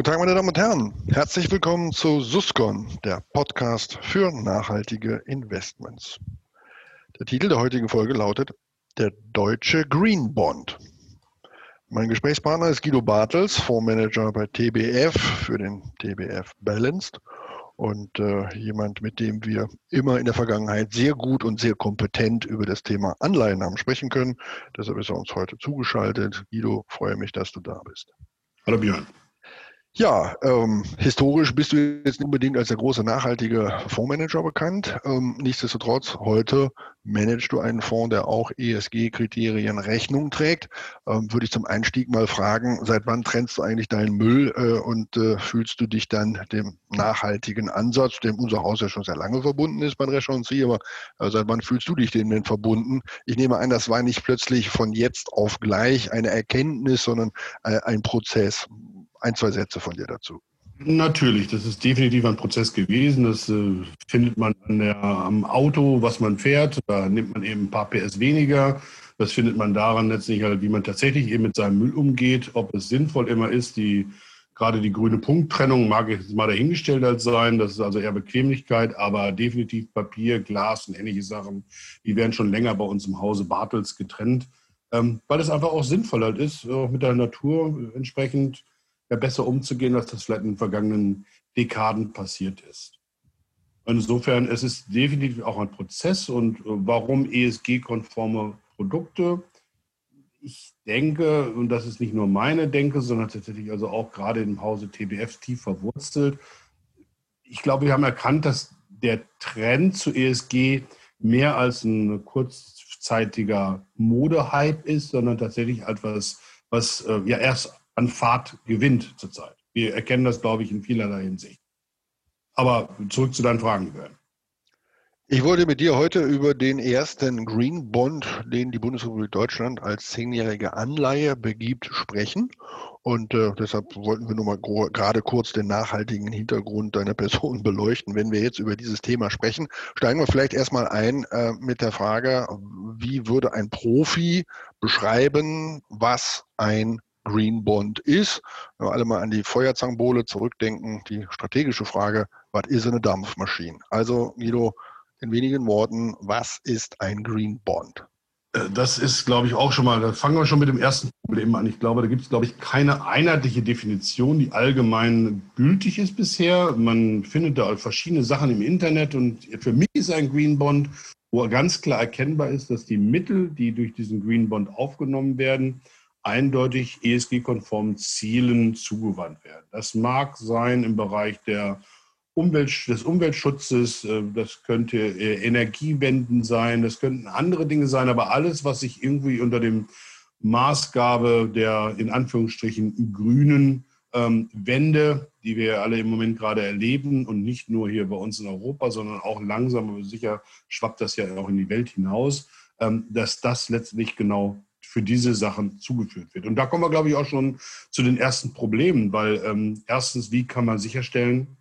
Guten Tag, meine Damen und Herren. Herzlich willkommen zu Suscon, der Podcast für nachhaltige Investments. Der Titel der heutigen Folge lautet Der Deutsche Green Bond. Mein Gesprächspartner ist Guido Bartels, Fondsmanager bei TBF für den TBF Balanced und äh, jemand, mit dem wir immer in der Vergangenheit sehr gut und sehr kompetent über das Thema Anleihen haben sprechen können. Deshalb ist er uns heute zugeschaltet. Guido, freue mich, dass du da bist. Hallo Björn. Ja, ähm, historisch bist du jetzt nicht unbedingt als der große nachhaltige Fondsmanager bekannt. Ähm, nichtsdestotrotz, heute managst du einen Fonds, der auch ESG-Kriterien Rechnung trägt. Ähm, würde ich zum Einstieg mal fragen, seit wann trennst du eigentlich deinen Müll äh, und äh, fühlst du dich dann dem nachhaltigen Ansatz, dem unser Haus ja schon sehr lange verbunden ist bei Rechancey, aber äh, seit wann fühlst du dich dem denn verbunden? Ich nehme an, das war nicht plötzlich von jetzt auf gleich eine Erkenntnis, sondern äh, ein Prozess ein, zwei Sätze von dir dazu. Natürlich, das ist definitiv ein Prozess gewesen. Das äh, findet man der, am Auto, was man fährt. Da nimmt man eben ein paar PS weniger. Das findet man daran letztlich, halt, wie man tatsächlich eben mit seinem Müll umgeht. Ob es sinnvoll immer ist, die gerade die grüne Punkttrennung mag ich jetzt mal dahingestellt als sein. Das ist also eher Bequemlichkeit, aber definitiv Papier, Glas und ähnliche Sachen, die werden schon länger bei uns im Hause Bartels getrennt, ähm, weil es einfach auch sinnvoll halt ist, auch mit der Natur entsprechend ja, besser umzugehen, als das vielleicht in den vergangenen Dekaden passiert ist. Insofern es ist es definitiv auch ein Prozess und äh, warum ESG-konforme Produkte? Ich denke, und das ist nicht nur meine Denke, sondern tatsächlich also auch gerade im Hause TBF tief verwurzelt. Ich glaube, wir haben erkannt, dass der Trend zu ESG mehr als ein kurzzeitiger Modehype ist, sondern tatsächlich etwas, was äh, ja erst an Fahrt gewinnt zurzeit. Wir erkennen das, glaube ich, in vielerlei Hinsicht. Aber zurück zu deinen Fragen, Björn. Ich wollte mit dir heute über den ersten Green Bond, den die Bundesrepublik Deutschland als zehnjährige Anleihe begibt, sprechen. Und äh, deshalb wollten wir nur mal gerade kurz den nachhaltigen Hintergrund deiner Person beleuchten. Wenn wir jetzt über dieses Thema sprechen, steigen wir vielleicht erstmal ein äh, mit der Frage, wie würde ein Profi beschreiben, was ein Green Bond ist. Wenn wir alle mal an die Feuerzangenbowle zurückdenken, die strategische Frage, was ist eine Dampfmaschine? Also Guido, in wenigen Worten, was ist ein Green Bond? Äh, das ist, glaube ich, auch schon mal, da fangen wir schon mit dem ersten Problem an. Ich glaube, da gibt es, glaube ich, keine einheitliche Definition, die allgemein gültig ist bisher. Man findet da verschiedene Sachen im Internet und für mich ist ein Green Bond, wo ganz klar erkennbar ist, dass die Mittel, die durch diesen Green Bond aufgenommen werden, eindeutig ESG-konformen Zielen zugewandt werden. Das mag sein im Bereich der Umwelt, des Umweltschutzes, äh, das könnte äh, Energiewenden sein, das könnten andere Dinge sein, aber alles, was sich irgendwie unter dem Maßgabe der in Anführungsstrichen grünen ähm, Wende, die wir alle im Moment gerade erleben und nicht nur hier bei uns in Europa, sondern auch langsam, aber sicher schwappt das ja auch in die Welt hinaus, ähm, dass das letztlich genau für diese Sachen zugeführt wird. Und da kommen wir, glaube ich, auch schon zu den ersten Problemen, weil ähm, erstens, wie kann man sicherstellen,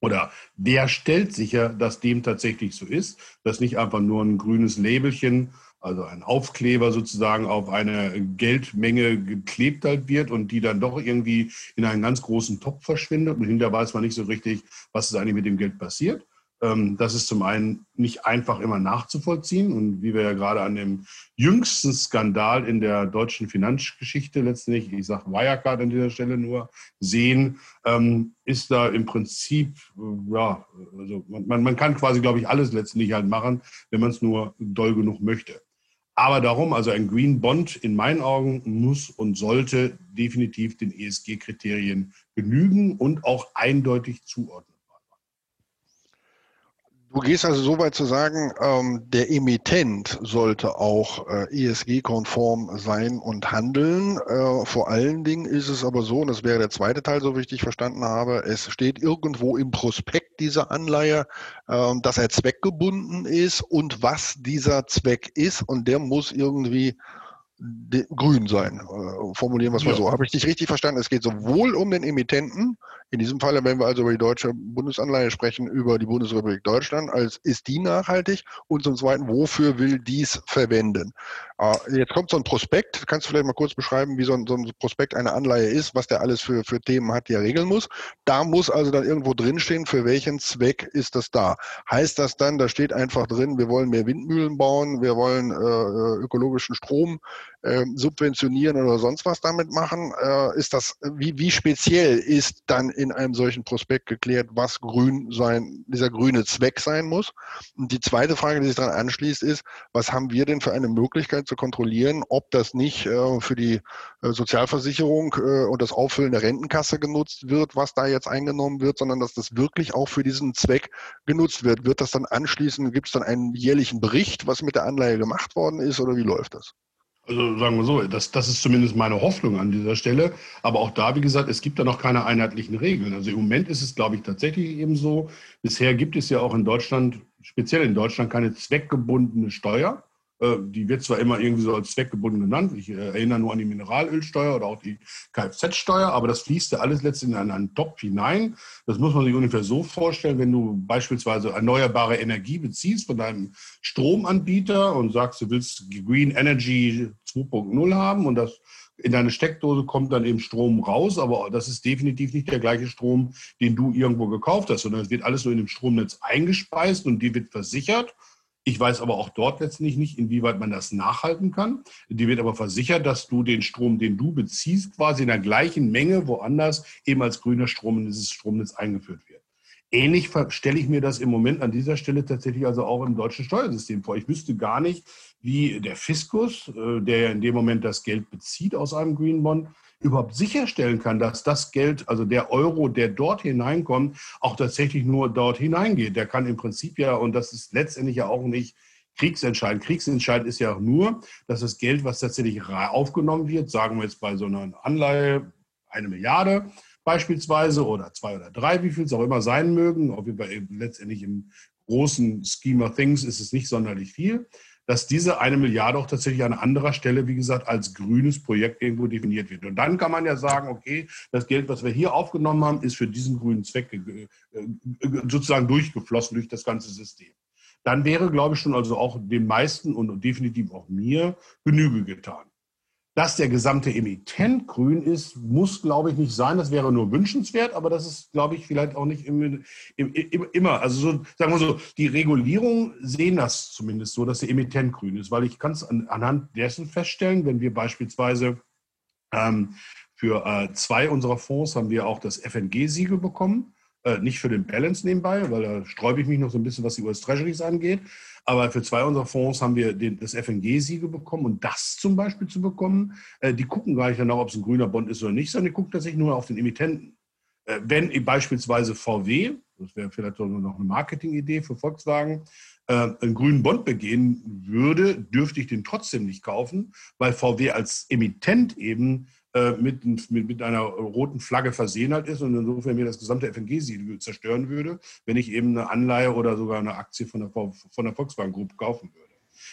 oder wer stellt sicher, dass dem tatsächlich so ist, dass nicht einfach nur ein grünes Labelchen, also ein Aufkleber sozusagen auf eine Geldmenge geklebt halt wird und die dann doch irgendwie in einen ganz großen Topf verschwindet und hinterher weiß man nicht so richtig, was ist eigentlich mit dem Geld passiert. Ähm, das ist zum einen nicht einfach immer nachzuvollziehen. Und wie wir ja gerade an dem jüngsten Skandal in der deutschen Finanzgeschichte letztlich, ich sage Wirecard an dieser Stelle nur, sehen, ähm, ist da im Prinzip, äh, ja, also man, man kann quasi, glaube ich, alles letztendlich halt machen, wenn man es nur doll genug möchte. Aber darum, also ein Green Bond in meinen Augen muss und sollte definitiv den ESG-Kriterien genügen und auch eindeutig zuordnen. Du gehst also so weit zu sagen, ähm, der Emittent sollte auch äh, ESG-konform sein und handeln. Äh, vor allen Dingen ist es aber so, und das wäre der zweite Teil, so wie ich dich verstanden habe, es steht irgendwo im Prospekt dieser Anleihe, äh, dass er zweckgebunden ist und was dieser Zweck ist und der muss irgendwie grün sein. Äh, formulieren wir es mal ja. so. Habe ich dich richtig verstanden? Es geht sowohl um den Emittenten In diesem Falle, wenn wir also über die deutsche Bundesanleihe sprechen, über die Bundesrepublik Deutschland, als ist die nachhaltig? Und zum Zweiten, wofür will dies verwenden? Äh, jetzt kommt so ein Prospekt. Kannst du vielleicht mal kurz beschreiben, wie so ein, so ein Prospekt eine Anleihe ist, was der alles für, für Themen hat, die er regeln muss? Da muss also dann irgendwo drinstehen, für welchen Zweck ist das da? Heißt das dann, da steht einfach drin, wir wollen mehr Windmühlen bauen, wir wollen äh, ökologischen Strom äh, subventionieren oder sonst was damit machen? Äh, ist das, wie, wie speziell ist dann in einem solchen Prospekt geklärt, was grün sein, dieser grüne Zweck sein muss? Und die zweite Frage, die sich daran anschließt, ist, was haben wir denn für eine Möglichkeit zu kontrollieren, ob das nicht äh, für die äh, Sozialversicherung äh, und das Auffüllen der Rentenkasse genutzt wird, was da jetzt eingenommen wird, sondern dass das wirklich auch für diesen Zweck genutzt wird. Wird das dann anschließend, gibt es dann einen jährlichen Bericht, was mit der Anleihe gemacht worden ist oder wie läuft das? Also sagen wir so, das, das ist zumindest meine Hoffnung an dieser Stelle. Aber auch da, wie gesagt, es gibt da noch keine einheitlichen Regeln. Also im Moment ist es, glaube ich, tatsächlich eben so. Bisher gibt es ja auch in Deutschland, speziell in Deutschland, keine zweckgebundene Steuer. Äh, die wird zwar immer irgendwie so als zweckgebunden genannt. Ich äh, erinnere nur an die Mineralölsteuer oder auch die Kfz-Steuer, aber das fließt ja alles letztendlich in einen Topf hinein. Das muss man sich ungefähr so vorstellen, wenn du beispielsweise erneuerbare Energie beziehst von deinem Stromanbieter und sagst, du willst Green Energy 2.0 haben und das in deine Steckdose kommt dann eben Strom raus, aber das ist definitiv nicht der gleiche Strom, den du irgendwo gekauft hast, sondern es wird alles so in dem Stromnetz eingespeist und die wird versichert ich weiß aber auch dort letztendlich nicht, inwieweit man das nachhalten kann. Die wird aber versichert, dass du den Strom, den du beziehst, quasi in der gleichen Menge woanders eben als grüner Strom in dieses Stromnetz eingeführt wird. Ähnlich stelle ich mir das im Moment an dieser Stelle tatsächlich also auch im deutschen Steuersystem vor. Ich wüsste gar nicht, wie der Fiskus, äh, der in dem Moment das Geld bezieht aus einem Green Bond, überhaupt sicherstellen kann, dass das Geld, also der Euro, der dort hineinkommt, auch tatsächlich nur dort hineingeht. Der kann im Prinzip ja, und das ist letztendlich ja auch nicht kriegsentscheidend. Kriegsentscheidend ist ja auch nur, dass das Geld, was tatsächlich aufgenommen wird, sagen wir jetzt bei so einer Anleihe eine Milliarde beispielsweise oder zwei oder drei, wie viel es auch immer sein mögen, auf jeden Fall letztendlich im großen Scheme of Things ist es nicht sonderlich viel dass diese eine Milliarde auch tatsächlich an anderer Stelle, wie gesagt, als grünes Projekt irgendwo definiert wird. Und dann kann man ja sagen, okay, das Geld, was wir hier aufgenommen haben, ist für diesen grünen Zweck äh, sozusagen durchgeflossen durch das ganze System. Dann wäre, glaube ich, schon also auch den meisten und definitiv auch mir Genüge getan. Dass der gesamte Emittent grün ist, muss, glaube ich, nicht sein. Das wäre nur wünschenswert, aber das ist, glaube ich, vielleicht auch nicht im, im, im, immer. Also so, sagen wir so, die Regulierungen sehen das zumindest so, dass der Emittent grün ist, weil ich kann es an, anhand dessen feststellen, wenn wir beispielsweise ähm, für äh, zwei unserer Fonds haben wir auch das FNG-Siegel bekommen. Äh, nicht für den Balance nebenbei, weil da sträube ich mich noch so ein bisschen, was die US Treasuries angeht. Aber für zwei unserer Fonds haben wir den, das FNG-Siegel bekommen. Und das zum Beispiel zu bekommen, äh, die gucken gar nicht danach, ob es ein grüner Bond ist oder nicht, sondern die gucken tatsächlich nur auf den Emittenten. Äh, wenn beispielsweise VW, das wäre vielleicht noch eine Marketingidee für Volkswagen, äh, einen grünen Bond begehen würde, dürfte ich den trotzdem nicht kaufen, weil VW als Emittent eben äh, mit, mit, mit, einer roten Flagge versehen halt ist und insofern mir das gesamte FNG-Siegel zerstören würde, wenn ich eben eine Anleihe oder sogar eine Aktie von der, von der Volkswagen Group kaufen würde.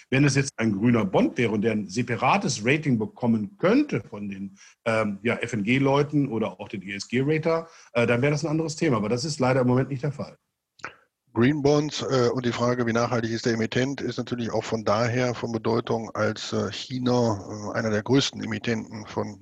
Wenn es jetzt ein grüner Bond wäre und der ein separates Rating bekommen könnte von den ähm, ja, FNG-Leuten oder auch den ESG-Rater, äh, dann wäre das ein anderes Thema. Aber das ist leider im Moment nicht der Fall. Green Bonds äh, und die Frage, wie nachhaltig ist der Emittent, ist natürlich auch von daher von Bedeutung, als äh, China äh, einer der größten Emittenten von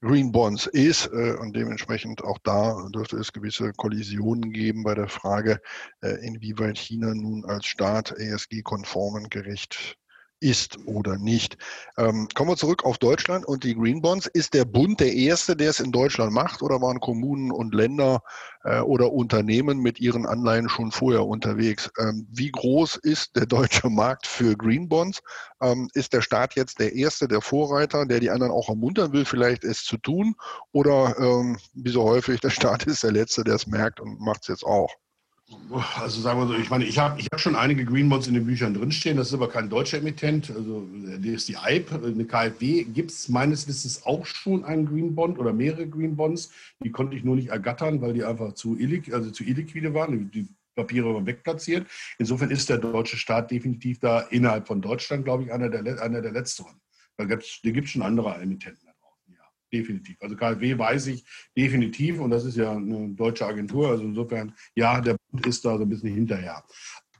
Green Bonds ist äh, und dementsprechend auch da dürfte es gewisse Kollisionen geben bei der Frage, äh, inwieweit China nun als Staat ESG-konformen gerecht ist oder nicht. Ähm, kommen wir zurück auf Deutschland und die Green Bonds. Ist der Bund der erste, der es in Deutschland macht oder waren Kommunen und Länder äh, oder Unternehmen mit ihren Anleihen schon vorher unterwegs? Ähm, wie groß ist der deutsche Markt für Green Bonds? Ähm, ist der Staat jetzt der erste, der Vorreiter, der die anderen auch ermuntern will, vielleicht es zu tun? Oder ähm, wie so häufig, der Staat ist der Letzte, der es merkt und macht es jetzt auch? Also sagen wir so, ich meine, ich habe ich hab schon einige Green Bonds in den Büchern drinstehen, das ist aber kein deutscher Emittent, also die ist die EIB, eine KfW gibt es meines Wissens auch schon einen Green Bond oder mehrere Green Bonds, die konnte ich nur nicht ergattern, weil die einfach zu, illiq also zu illiquide waren, die Papiere waren wegplatziert. Insofern ist der deutsche Staat definitiv da innerhalb von Deutschland, glaube ich, einer der, einer der letzteren. Da gibt es schon andere Emittenten. definitiv. Also KfW weiß ich definitiv und das ist ja eine deutsche Agentur. Also insofern, ja, der Bund ist da so ein bisschen hinterher.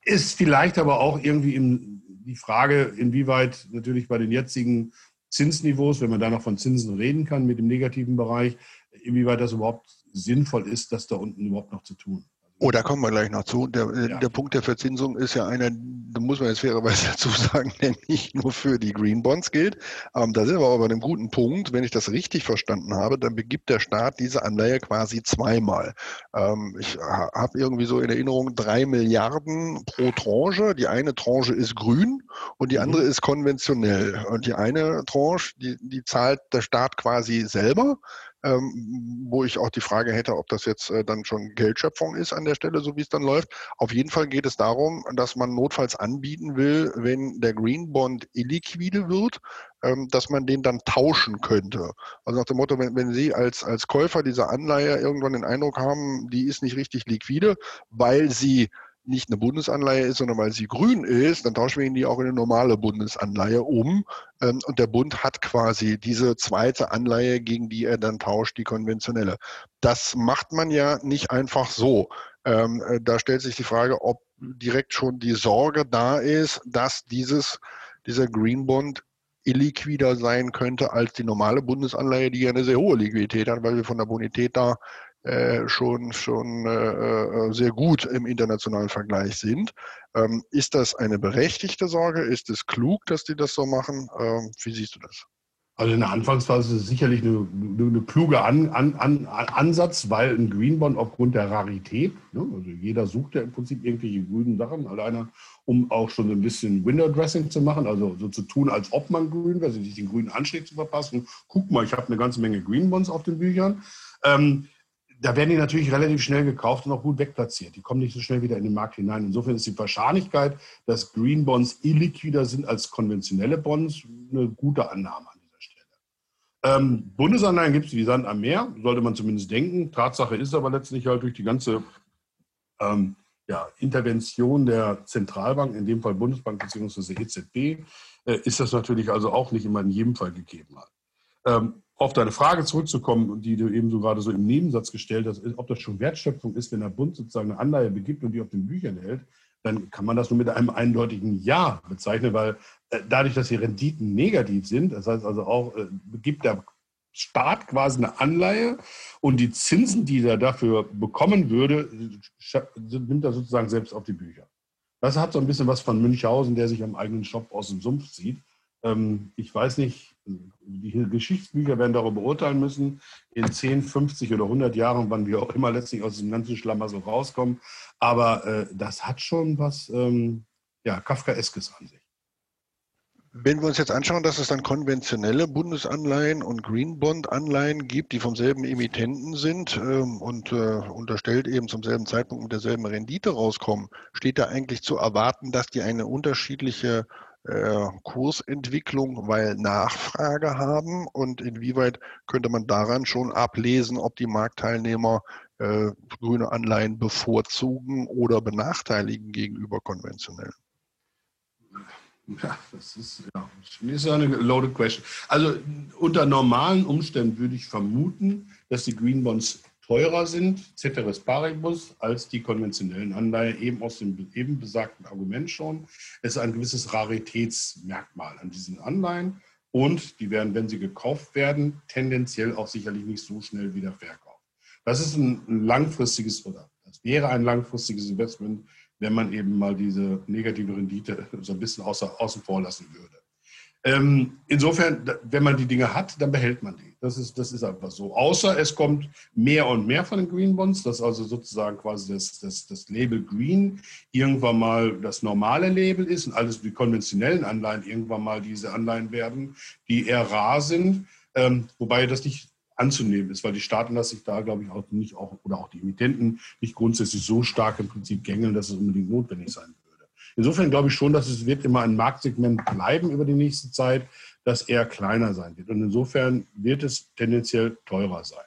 Ist vielleicht aber auch irgendwie im, die Frage, inwieweit natürlich bei den jetzigen Zinsniveaus, wenn man da noch von Zinsen reden kann mit dem negativen Bereich, inwieweit das überhaupt sinnvoll ist, das da unten überhaupt noch zu tun. Oh, da kommen wir gleich noch zu. Der, äh, ja. der Punkt der Verzinsung ist ja einer, da muss man jetzt fairerweise dazu sagen, der nicht nur für die Green Bonds gilt. Ähm, da sind wir aber bei einem guten Punkt. Wenn ich das richtig verstanden habe, dann begibt der Staat diese Anleihe quasi zweimal. Ähm, ich habe irgendwie so in Erinnerung drei Milliarden pro Tranche. Die eine Tranche ist grün und die mhm. andere ist konventionell. Und die eine Tranche, die, die zahlt der Staat quasi selber ähm, wo ich auch die Frage hätte, ob das jetzt äh, dann schon Geldschöpfung ist an der Stelle, so wie es dann läuft. Auf jeden Fall geht es darum, dass man notfalls anbieten will, wenn der Green Bond illiquide wird, ähm, dass man den dann tauschen könnte. Also nach dem Motto, wenn, wenn Sie als, als Käufer dieser Anleihe irgendwann den Eindruck haben, die ist nicht richtig liquide, weil sie nicht eine Bundesanleihe ist, sondern weil sie grün ist, dann tauschen wir ihn die auch in eine normale Bundesanleihe um. Ähm, und der Bund hat quasi diese zweite Anleihe, gegen die er dann tauscht, die konventionelle. Das macht man ja nicht einfach so. Ähm, äh, da stellt sich die Frage, ob direkt schon die Sorge da ist, dass dieses, dieser Green Bond illiquider sein könnte als die normale Bundesanleihe, die ja eine sehr hohe Liquidität hat, weil wir von der Bonität da äh, schon, schon äh, äh, sehr gut im internationalen Vergleich sind. Ähm, ist das eine berechtigte Sorge? Ist es klug, dass die das so machen? Ähm, wie siehst du das? Also in der Anfangsphase ist es sicherlich eine, eine, kluge an, an, an, Ansatz, weil ein Greenbond aufgrund der Rarität, ne, also jeder sucht ja im Prinzip irgendwelche grünen Sachen, alleine um auch schon ein bisschen Window Dressing zu machen, also so zu tun, als ob man grün wäre, sich den grünen Anstieg zu verpassen. Guck mal, ich habe eine ganze Menge Greenbonds auf den Büchern. Ähm, da werden die natürlich relativ schnell gekauft und auch gut wegplatziert. Die kommen nicht so schnell wieder in den Markt hinein. Insofern ist die Wahrscheinlichkeit, dass Green Bonds illiquider sind als konventionelle Bonds, eine gute Annahme an dieser Stelle. Ähm, Bundesanleihen gibt es wie Sand am Meer, sollte man zumindest denken. Tatsache ist aber letztlich halt durch die ganze ähm, ja, Intervention der Zentralbank, in dem Fall Bundesbank bzw. EZB, äh, ist das natürlich also auch nicht immer in jedem Fall gegeben. Ähm, auf deine Frage zurückzukommen, die du eben so gerade so im Nebensatz gestellt hast, ob das schon Wertschöpfung ist, wenn der Bund sozusagen eine Anleihe begibt und die auf den Büchern hält, dann kann man das nur mit einem eindeutigen Ja bezeichnen, weil äh, dadurch, dass die Renditen negativ sind, das heißt also auch, äh, begibt der Staat quasi eine Anleihe und die Zinsen, die er dafür bekommen würde, nimmt er sozusagen selbst auf die Bücher. Das hat so ein bisschen was von Münchhausen, der sich am eigenen Shop aus dem Sumpf zieht. Ähm, ich weiß nicht, die Geschichtsbücher werden darüber beurteilen müssen, in 10, 50 oder 100 Jahren, wann wir auch immer letztlich aus dem ganzen Schlammer so rauskommen. Aber äh, das hat schon was ähm, ja, Kafkaeskes an sich. Wenn wir uns jetzt anschauen, dass es dann konventionelle Bundesanleihen und Greenbond-Anleihen gibt, die vom selben Emittenten sind ähm, und äh, unterstellt eben zum selben Zeitpunkt mit derselben Rendite rauskommen, steht da eigentlich zu erwarten, dass die eine unterschiedliche äh, Kursentwicklung, weil Nachfrage haben und inwieweit könnte man daran schon ablesen, ob die Marktteilnehmer äh, grüne Anleihen bevorzugen oder benachteiligen gegenüber konventionellen? Ja, das ist, ja, das ist eine loaded question. Also unter normalen Umständen würde ich vermuten, dass die Green Bonds teurer sind, ceteris paribus, als die konventionellen Anleihen, eben aus dem eben besagten Argument schon. Es ist ein gewisses Raritätsmerkmal an diesen Anleihen und die werden, wenn sie gekauft werden, tendenziell auch sicherlich nicht so schnell wieder verkauft. Das ist ein, langfristiges oder das wäre ein langfristiges Investment, wenn man eben mal diese negative Rendite so ein bisschen außer, außen vor lassen würde. Ähm, insofern, wenn man die Dinge hat, dann behält man die. Das ist, das ist einfach so. Außer es kommt mehr und mehr von den Green Bonds, dass also sozusagen quasi das, das, das Label Green irgendwann mal das normale Label ist und alles die konventionellen Anleihen irgendwann mal diese Anleihen werden, die eher rar sind. Ähm, wobei das nicht anzunehmen ist, weil die Staaten das sich da, glaube ich, auch nicht auch, oder auch die Emittenten nicht grundsätzlich so stark im Prinzip gängeln, dass es unbedingt notwendig sein wird. Insofern glaube ich schon, dass es wird immer ein Marktsegment bleiben über die nächste Zeit, das eher kleiner sein wird. Und insofern wird es tendenziell teurer sein.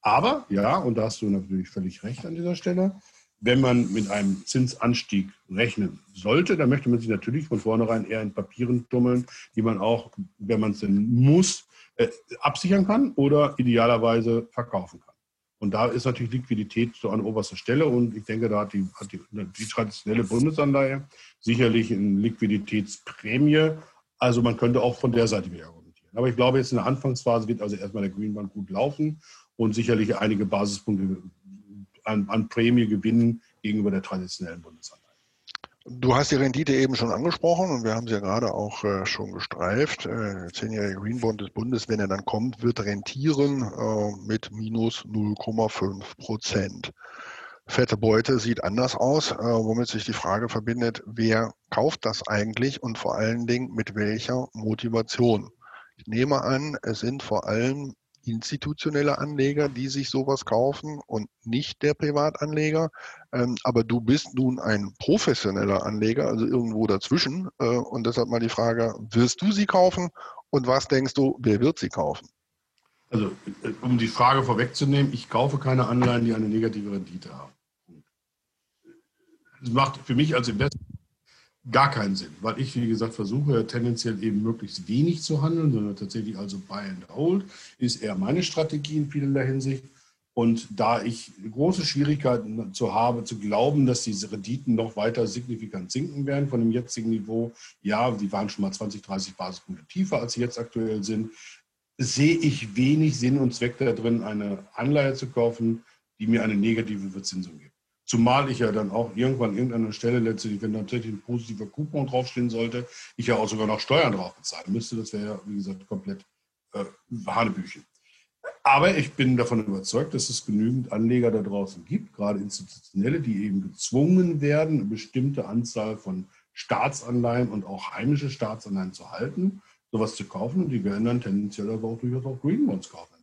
Aber, ja, und da hast du natürlich völlig recht an dieser Stelle, wenn man mit einem Zinsanstieg rechnen sollte, dann möchte man sich natürlich von vornherein eher in Papieren tummeln, die man auch, wenn man es denn muss, äh, absichern kann oder idealerweise verkaufen kann. Und da ist natürlich Liquidität so an oberster Stelle. Und ich denke, da hat die, hat die, die traditionelle Bundesanleihe sicherlich eine Liquiditätsprämie. Also man könnte auch von der Seite wieder argumentieren. Aber ich glaube, jetzt in der Anfangsphase wird also erstmal der Greenband gut laufen und sicherlich einige Basispunkte an, an Prämie gewinnen gegenüber der traditionellen Bundesanleihe. Du hast die Rendite eben schon angesprochen und wir haben sie ja gerade auch äh, schon gestreift. Äh, zehnjährige Greenbond des Bundes, wenn er dann kommt, wird rentieren äh, mit minus 0,5 Prozent. Fette Beute sieht anders aus, äh, womit sich die Frage verbindet, wer kauft das eigentlich und vor allen Dingen mit welcher Motivation? Ich nehme an, es sind vor allem institutionelle Anleger, die sich sowas kaufen und nicht der Privatanleger. Ähm, aber du bist nun ein professioneller Anleger, also irgendwo dazwischen. Äh, und deshalb mal die Frage, wirst du sie kaufen und was denkst du, wer wird sie kaufen? Also, äh, um die Frage vorwegzunehmen, ich kaufe keine Anleihen, die eine negative Rendite haben. Das macht für mich als Investor gar keinen Sinn, weil ich, wie gesagt, versuche tendenziell eben möglichst wenig zu handeln, sondern tatsächlich also Buy and Hold ist eher meine Strategie in vielerlei Hinsicht. Und da ich große Schwierigkeiten zu habe, zu glauben, dass diese Renditen noch weiter signifikant sinken werden von dem jetzigen Niveau, ja, die waren schon mal 20, 30 Basispunkte tiefer, als sie jetzt aktuell sind, sehe ich wenig Sinn und Zweck darin, eine Anleihe zu kaufen, die mir eine negative Verzinsung gibt. Zumal ich ja dann auch irgendwann an irgendeiner Stelle letztendlich, wenn tatsächlich ein positiver Coupon draufstehen sollte, ich ja auch sogar noch Steuern drauf bezahlen müsste. Das wäre ja, wie gesagt, komplett äh, Hanebüchen. Aber ich bin davon überzeugt, dass es genügend Anleger da draußen gibt, gerade institutionelle, die eben gezwungen werden, eine bestimmte Anzahl von Staatsanleihen und auch heimische Staatsanleihen zu halten, sowas zu kaufen. Und die werden dann tendenziell aber auch durchaus auch Green Bonds kaufen.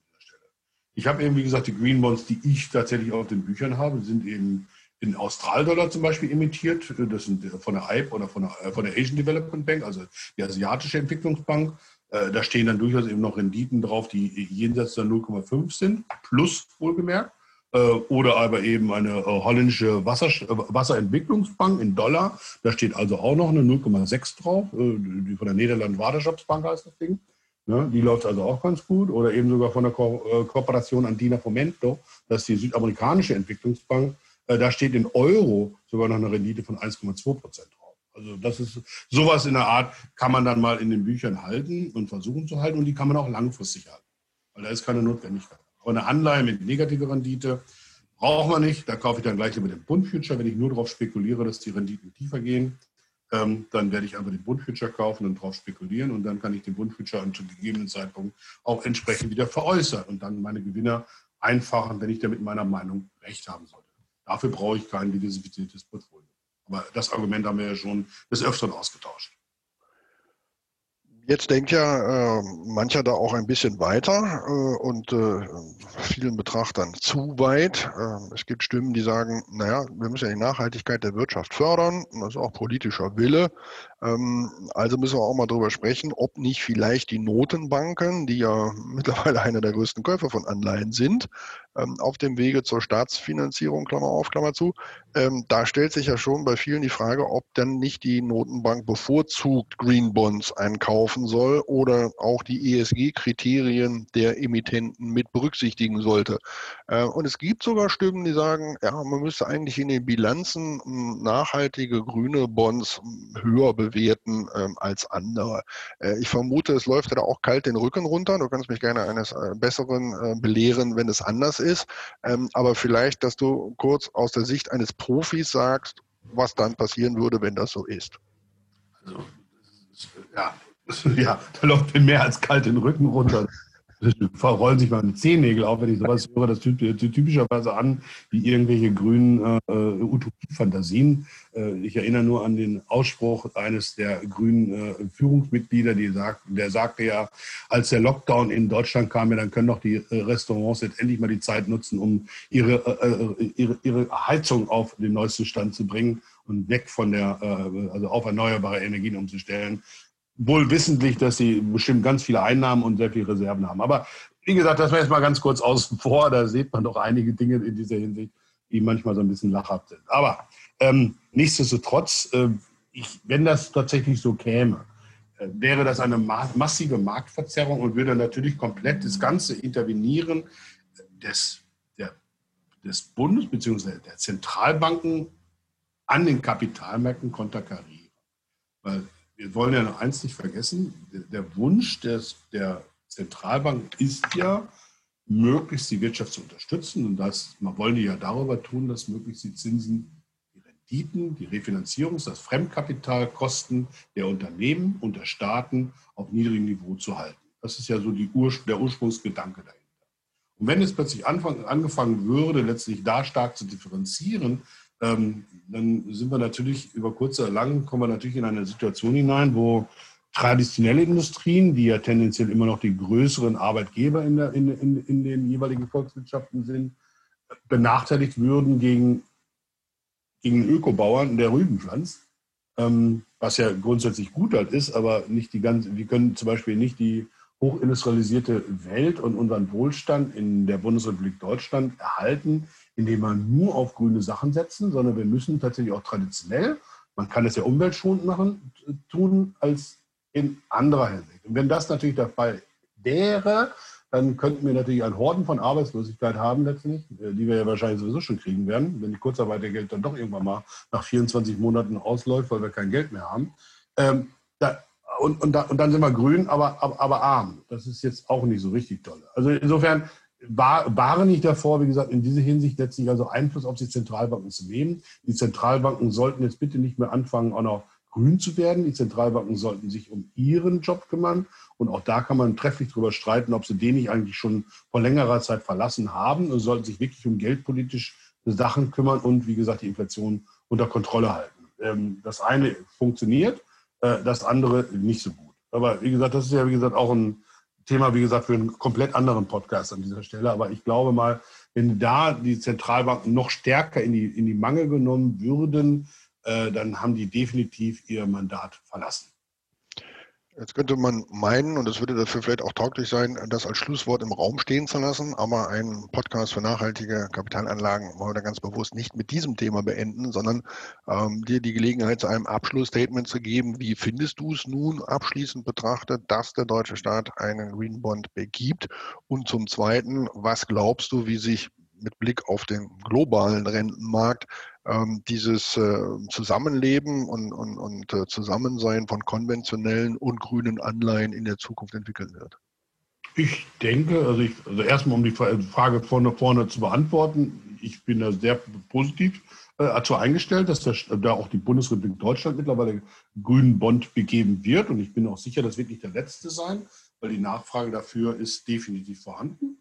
Ich habe eben, wie gesagt, die Green Bonds, die ich tatsächlich auf den Büchern habe, sind eben in Australdollar zum Beispiel emittiert. Das sind von der AIB oder von der, äh, von der Asian Development Bank, also die asiatische Entwicklungsbank. Äh, da stehen dann durchaus eben noch Renditen drauf, die jenseits der 0,5 sind, plus wohlgemerkt. Äh, oder aber eben eine holländische Wasser, Wasserentwicklungsbank in Dollar. Da steht also auch noch eine 0,6 drauf. Die von der Niederland-Waderschaftsbank heißt das Ding. Die läuft also auch ganz gut. Oder eben sogar von der Ko Kooperation Andina Fomento. Das ist die südamerikanische Entwicklungsbank. Äh, da steht in Euro sogar noch eine Rendite von 1,2 Prozent drauf. Also das ist sowas in der Art, kann man dann mal in den Büchern halten und versuchen zu halten und die kann man auch langfristig halten, weil da ist keine Notwendigkeit. Aber eine Anleihe mit negativer Rendite braucht man nicht. Da kaufe ich dann gleich über den Bund-Future. Wenn ich nur darauf spekuliere, dass die Renditen tiefer gehen, ähm, dann werde ich einfach den Bund-Future kaufen und darauf spekulieren und dann kann ich den Bund-Future zu gegebenen Zeitpunkt auch entsprechend wieder veräußern und dann meine Gewinner einfachen, wenn ich da mit meiner Meinung recht haben sollte. Dafür brauche ich kein diversifiziertes Portfolio. Aber das Argument haben wir ja schon des Öfteren ausgetauscht. Jetzt denkt ja äh, mancher da auch ein bisschen weiter äh, und äh, vielen Betrachtern zu weit. Äh, es gibt Stimmen, die sagen, naja, wir müssen ja die Nachhaltigkeit der Wirtschaft fördern. Das ist auch politischer Wille. Ähm, also müssen wir auch mal darüber sprechen, ob nicht vielleicht die Notenbanken, die ja mittlerweile einer der größten Käufer von Anleihen sind, ähm, auf dem Wege zur Staatsfinanzierung, Klammer auf, Klammer zu, ähm, da stellt sich ja schon bei vielen die Frage, ob dann nicht die Notenbank bevorzugt Green Bonds einkaufen soll oder auch die ESG-Kriterien der Emittenten mit berücksichtigen sollte. Äh, und es gibt sogar Stimmen, die sagen, ja, man müsste eigentlich in den Bilanzen nachhaltige grüne Bonds höher bewerten bewerten ähm, als andere. Äh, ich vermute, es läuft da auch kalt den Rücken runter. Du kannst mich gerne eines äh, Besseren äh, belehren, wenn es anders ist. Ähm, aber vielleicht, dass du kurz aus der Sicht eines Profis sagst, was dann passieren würde, wenn das so ist. Also, ja, ja, da läuft mir mehr als kalt den Rücken runter verrollen sich meine Zehennägel auf, wenn ich sowas höre. Das tut typischerweise an wie irgendwelche grünen äh, Utopie-Fantasien. Äh, ich erinnere nur an den Ausspruch eines der grünen äh, Führungsmitglieder, sagt, der sagte ja, als der Lockdown in Deutschland kam, ja, dann können doch die äh, Restaurants jetzt endlich mal die Zeit nutzen, um ihre, äh, äh, ihre, ihre Heizung auf den neuesten Stand zu bringen und weg von der, also auf erneuerbare Energien umzustellen wohl wissentlich, dass sie bestimmt ganz viele Einnahmen und sehr viele Reserven haben. Aber wie gesagt, das war jetzt mal ganz kurz außen vor. Da sieht man doch einige Dinge in dieser Hinsicht, die manchmal so ein bisschen lachhaft sind. Aber ähm, nichtsdestotrotz, äh, ich, wenn das tatsächlich so käme, äh, wäre das eine ma massive Marktverzerrung und würde natürlich komplett das ganze Intervenieren des, der, des Bundes bzw. der Zentralbanken an den Kapitalmärkten konterkarieren. Weil wir wollen ja noch eins nicht vergessen, der Wunsch des, der Zentralbank ist ja, möglichst die Wirtschaft zu unterstützen. Und das man wollen die ja darüber tun, dass möglichst die Zinsen, die Renditen, die Refinanzierungs-, das Fremdkapitalkosten der Unternehmen und der Staaten auf niedrigem Niveau zu halten. Das ist ja so Ur der Ursprungsgedanke dahinter. Und wenn es plötzlich anfang, angefangen würde, letztlich da stark zu differenzieren, ähm, dann sind wir natürlich über kurze oder lang, kommen wir natürlich in eine Situation hinein, wo traditionelle Industrien, die ja tendenziell immer noch die größeren Arbeitgeber in, der, in, in, in den jeweiligen Volkswirtschaften sind, benachteiligt würden gegen, gegen Ökobauern, der Rüben pflanzt. Ähm, was ja grundsätzlich gut halt ist, aber nicht die ganze, wir können zum Beispiel nicht die hochindustrialisierte Welt und unseren Wohlstand in der Bundesrepublik Deutschland erhalten, indem wir nur auf grüne Sachen setzen, sondern wir müssen tatsächlich auch traditionell, man kann es ja umweltschonend machen, tun, als in anderer Hinsicht. Und wenn das natürlich der Fall wäre, dann könnten wir natürlich einen Horden von Arbeitslosigkeit haben letztlich, äh, die wir ja wahrscheinlich sowieso schon kriegen werden, wenn die Kurzarbeitergeld dann doch irgendwann mal nach 24 Monaten ausläuft, weil wir kein Geld mehr haben. Ähm, da, und, und, da, und, dann sind wir grün, aber, aber, aber, arm. Das ist jetzt auch nicht so richtig toll. Also insofern war, waren nicht davor, wie gesagt, in dieser Hinsicht letztlich also Einfluss auf die Zentralbanken zu nehmen. Die Zentralbanken sollten jetzt bitte nicht mehr anfangen, auch noch grün zu werden. Die Zentralbanken sollten sich um ihren Job kümmern. Und auch da kann man trefflich darüber streiten, ob sie den nicht eigentlich schon vor längerer Zeit verlassen haben und sollten sich wirklich um geldpolitische Sachen kümmern und, wie gesagt, die Inflation unter Kontrolle halten. Ähm, das eine funktioniert, äh, das andere nicht so gut. Aber wie gesagt, das ist ja, wie gesagt, auch ein Thema, wie gesagt, für einen komplett anderen Podcast an dieser Stelle. Aber ich glaube mal, wenn da die Zentralbanken noch stärker in die, in die Mangel genommen würden, äh, dann haben die definitiv ihr Mandat verlassen. Jetzt könnte man meinen, und es würde dafür vielleicht auch tauglich sein, das als Schlusswort im Raum stehen zu lassen, aber einen Podcast für nachhaltige Kapitalanlagen wollen wir ganz bewusst nicht mit diesem Thema beenden, sondern ähm, dir die Gelegenheit zu einem Abschlussstatement zu geben. Wie findest du es nun abschließend betrachtet, dass der deutsche Staat einen Green Bond begibt? Und zum Zweiten, was glaubst du, wie sich mit Blick auf den globalen Rentenmarkt dieses äh, Zusammenleben und, und, und äh, Zusammensein von konventionellen und grünen Anleihen in der Zukunft entwickeln wird? Ich denke, also, ich, also erstmal um die Frage vorne, vorne zu beantworten, ich bin da sehr positiv äh, dazu eingestellt, dass der, da auch die Bundesrepublik Deutschland mittlerweile grünen Bond begeben wird. Und ich bin auch sicher, das wird nicht der letzte sein, weil die Nachfrage dafür ist definitiv vorhanden.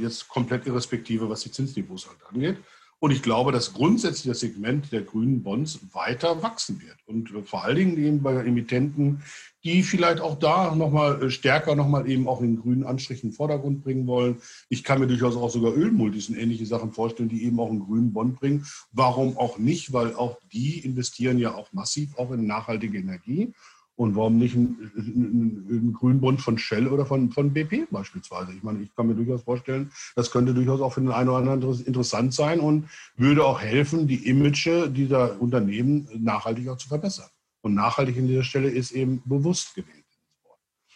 Jetzt komplett irrespektive, was die Zinsniveaus halt angeht. Und ich glaube, dass grundsätzlich das Segment der grünen Bonds weiter wachsen wird. Und vor allen Dingen eben bei Emittenten, die vielleicht auch da nochmal äh, stärker nochmal eben auch in grünen Anstrich in den Vordergrund bringen wollen. Ich kann mir durchaus auch sogar Ölmultis und ähnliche Sachen vorstellen, die eben auch einen grünen Bond bringen. Warum auch nicht? Weil auch die investieren ja auch massiv auch in nachhaltige Energie. Und warum nicht ein, ein, ein Grünbund von Shell oder von, von BP beispielsweise? Ich meine, ich kann mir durchaus vorstellen, das könnte durchaus auch für den einen oder anderen interessant sein und würde auch helfen, die Image dieser Unternehmen nachhaltig auch zu verbessern. Und nachhaltig in dieser Stelle ist eben bewusst gewählt.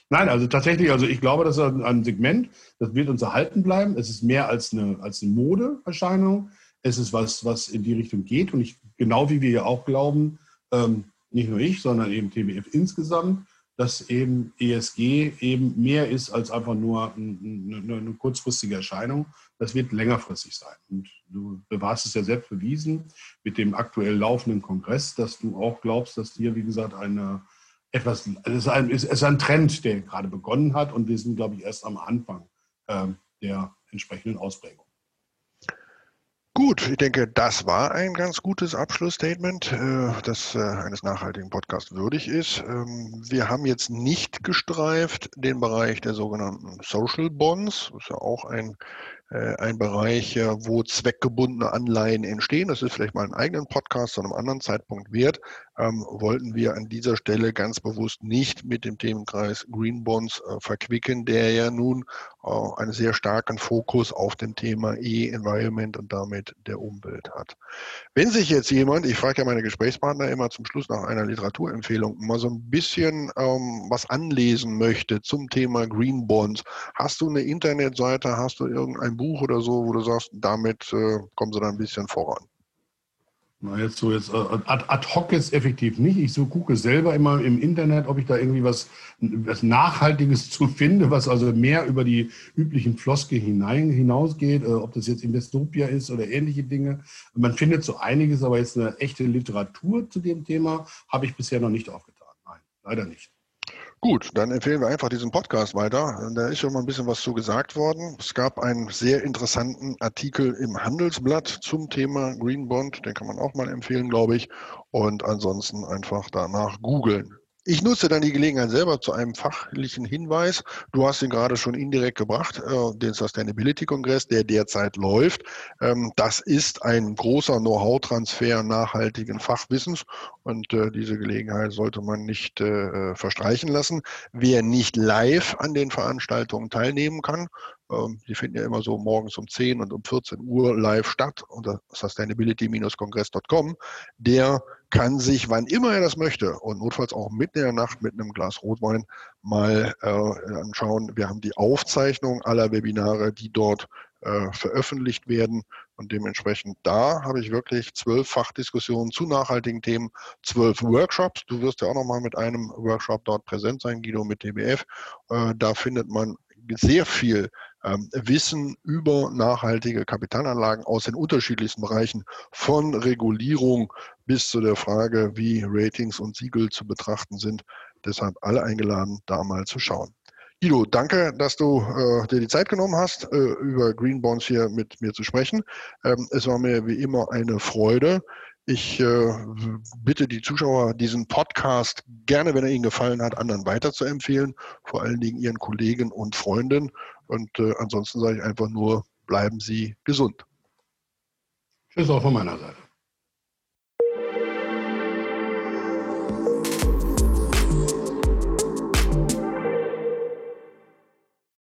Nein, also tatsächlich, also ich glaube, das ist ein Segment, das wird uns erhalten bleiben. Es ist mehr als eine, als eine Modeerscheinung. Es ist was, was in die Richtung geht. Und ich, genau wie wir ja auch glauben, ähm, nicht nur ich, sondern eben TBF insgesamt, dass eben ESG eben mehr ist als einfach nur eine, kurzfristige Erscheinung. Das wird längerfristig sein. Und du warst es ja selbst bewiesen mit dem aktuell laufenden Kongress, dass du auch glaubst, dass hier, wie gesagt, eine etwas, es ist ein, es ist ein Trend, der gerade begonnen hat und wir sind, glaube ich, erst am Anfang äh, der entsprechenden Ausprägung. Gut, ich denke, das war ein ganz gutes Abschlussstatement, äh, das äh, eines nachhaltigen Podcasts würdig ist. Ähm, wir haben jetzt nicht gestreift den Bereich der sogenannten Social Bonds. Das ist ja auch ein äh, ein Bereich, wo zweckgebundene Anleihen entstehen. Das ist vielleicht mal einen eigenen Podcast zu einem anderen Zeitpunkt wert. Ähm, wollten wir an dieser Stelle ganz bewusst nicht mit dem Themenkreis Green Bonds verquicken, der ja nun äh, einen sehr starken Fokus auf dem Thema E-Environment und damit der Umwelt hat. Wenn sich jetzt jemand, ich frage ja meine Gesprächspartner immer zum Schluss nach einer Literaturempfehlung, mal so ein bisschen ähm, was anlesen möchte zum Thema Green Bonds, hast du eine Internetseite, hast du irgendein Buch oder so, wo du sagst, damit äh, kommen sie da ein bisschen voran? Na, jetzt so jetzt äh, ad, ad hoc jetzt effektiv nicht. Ich so gucke selber immer im Internet, ob ich da irgendwie was, was Nachhaltiges zu finde, was also mehr über die üblichen Floske hinein, hinausgeht, äh, ob das jetzt Investopia ist oder ähnliche Dinge. Man findet so einiges, aber jetzt eine echte Literatur zu dem Thema habe ich bisher noch nicht aufgetan. Nein, leider nicht. Gut, dann empfehlen wir einfach diesen Podcast weiter. Da ist schon mal ein bisschen was zu gesagt worden. Es gab einen sehr interessanten Artikel im Handelsblatt zum Thema Green Bond. Den kann man auch mal empfehlen, glaube ich. Und ansonsten einfach danach googeln. Ich nutze dann die Gelegenheit selber zu einem fachlichen Hinweis. Du hast ihn gerade schon indirekt gebracht, äh, den Sustainability-Kongress, der derzeit läuft. Ähm, das ist ein großer Know-how-Transfer nachhaltigen Fachwissens und äh, diese Gelegenheit sollte man nicht äh, verstreichen lassen. Wer nicht live an den Veranstaltungen teilnehmen kann, ähm, die finden ja immer so morgens um 10 und um 14 Uhr live statt unter sustainability-kongress.com. Der kann sich, wann immer er das möchte und notfalls auch mitten in der Nacht mit einem Glas Rotwein mal äh, anschauen. Wir haben die Aufzeichnung aller Webinare, die dort äh, veröffentlicht werden. Und dementsprechend da habe ich wirklich zwölf Fachdiskussionen zu nachhaltigen Themen, zwölf Workshops. Du wirst ja auch nochmal mit einem Workshop dort präsent sein, Guido, mit DBF. Äh, da findet man sehr viel ähm, Wissen über nachhaltige Kapitalanlagen aus den unterschiedlichsten Bereichen, von Regulierung bis zu der Frage, wie Ratings und Siegel zu betrachten sind. Deshalb alle eingeladen, da mal zu schauen. Guido, danke, dass du äh, dir die Zeit genommen hast, äh, über Green Bonds hier mit mir zu sprechen. Ähm, es war mir wie immer eine Freude. Ich äh, bitte die Zuschauer, diesen Podcast gerne, wenn er Ihnen gefallen hat, anderen weiterzuempfehlen, vor allen Dingen Ihren Kollegen und Freunden. Und äh, ansonsten sage ich einfach nur, bleiben Sie gesund. Tschüss auch von meiner Seite.